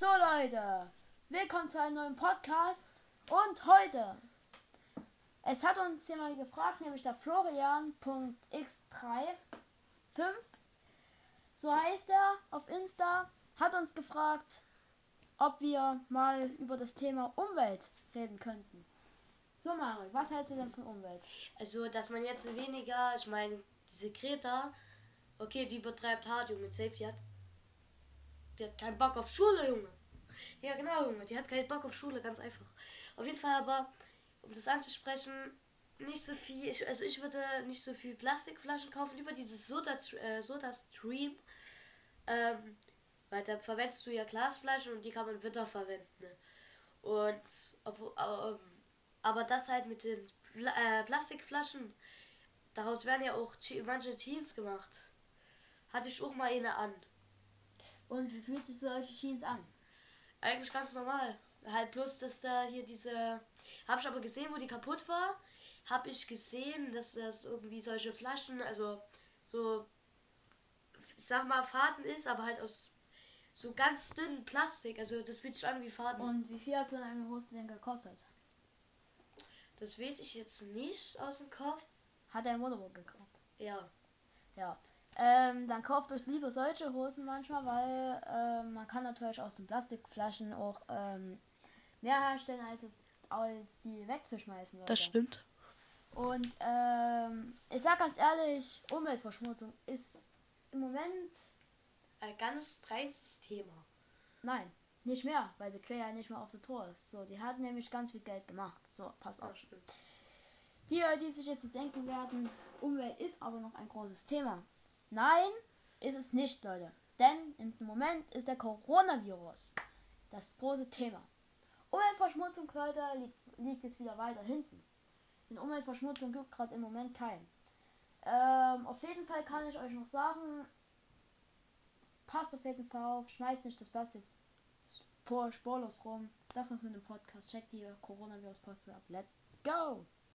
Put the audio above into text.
So Leute, willkommen zu einem neuen Podcast und heute, es hat uns jemand gefragt, nämlich der Florian.x35, so heißt er auf Insta, hat uns gefragt, ob wir mal über das Thema Umwelt reden könnten. So Mario, was hältst du denn von Umwelt? Also, dass man jetzt weniger, ich meine, diese Greta, okay, die betreibt hart, Junge, Safety hat. Die hat keinen Bock auf Schule, Junge. Ja, genau, Junge, die hat keinen Bock auf Schule, ganz einfach. Auf jeden Fall aber, um das anzusprechen, nicht so viel, ich, also ich würde nicht so viel Plastikflaschen kaufen, lieber dieses Soda, äh, Soda Stream. Ähm, weil da verwendest du ja Glasflaschen und die kann man wieder verwenden. Ne? Und, obwohl, ähm, aber das halt mit den Pla äh, Plastikflaschen, daraus werden ja auch manche Jeans gemacht. Hatte ich auch mal eine an. Und wie fühlt sich solche Jeans an? Eigentlich ganz normal. Halt bloß, dass da hier diese. Habe ich aber gesehen, wo die kaputt war. Habe ich gesehen, dass das irgendwie solche Flaschen, also so, ich sag mal, Faden ist, aber halt aus so ganz dünnen Plastik. Also das fühlt sich an wie Faden. Und wie viel hat so eine Hose denn gekostet? Das weiß ich jetzt nicht aus dem Kopf. Hat er im Motorboot gekauft? Ja. Ja. Ähm, dann kauft euch lieber solche Hosen manchmal, weil ähm, man kann natürlich aus den Plastikflaschen auch ähm, mehr herstellen, als, als die wegzuschmeißen. Leute. Das stimmt. Und ähm, ich sag ganz ehrlich, Umweltverschmutzung ist im Moment ein ganz reines Thema. Nein, nicht mehr, weil die Claire ja nicht mehr auf der Tor ist. So, die hat nämlich ganz viel Geld gemacht. So, passt auf. Die, die sich jetzt denken werden, Umwelt ist aber noch ein großes Thema. Nein, ist es nicht, Leute. Denn im Moment ist der Coronavirus das große Thema. Umweltverschmutzung, Leute, liegt, liegt jetzt wieder weiter hinten. Denn Umweltverschmutzung gibt gerade im Moment keinen. Ähm, auf jeden Fall kann ich euch noch sagen, passt auf jeden Fall auf, schmeißt nicht das Plastik spurlos rum. Das noch mit dem Podcast. Checkt die Coronavirus-Post ab. Let's go!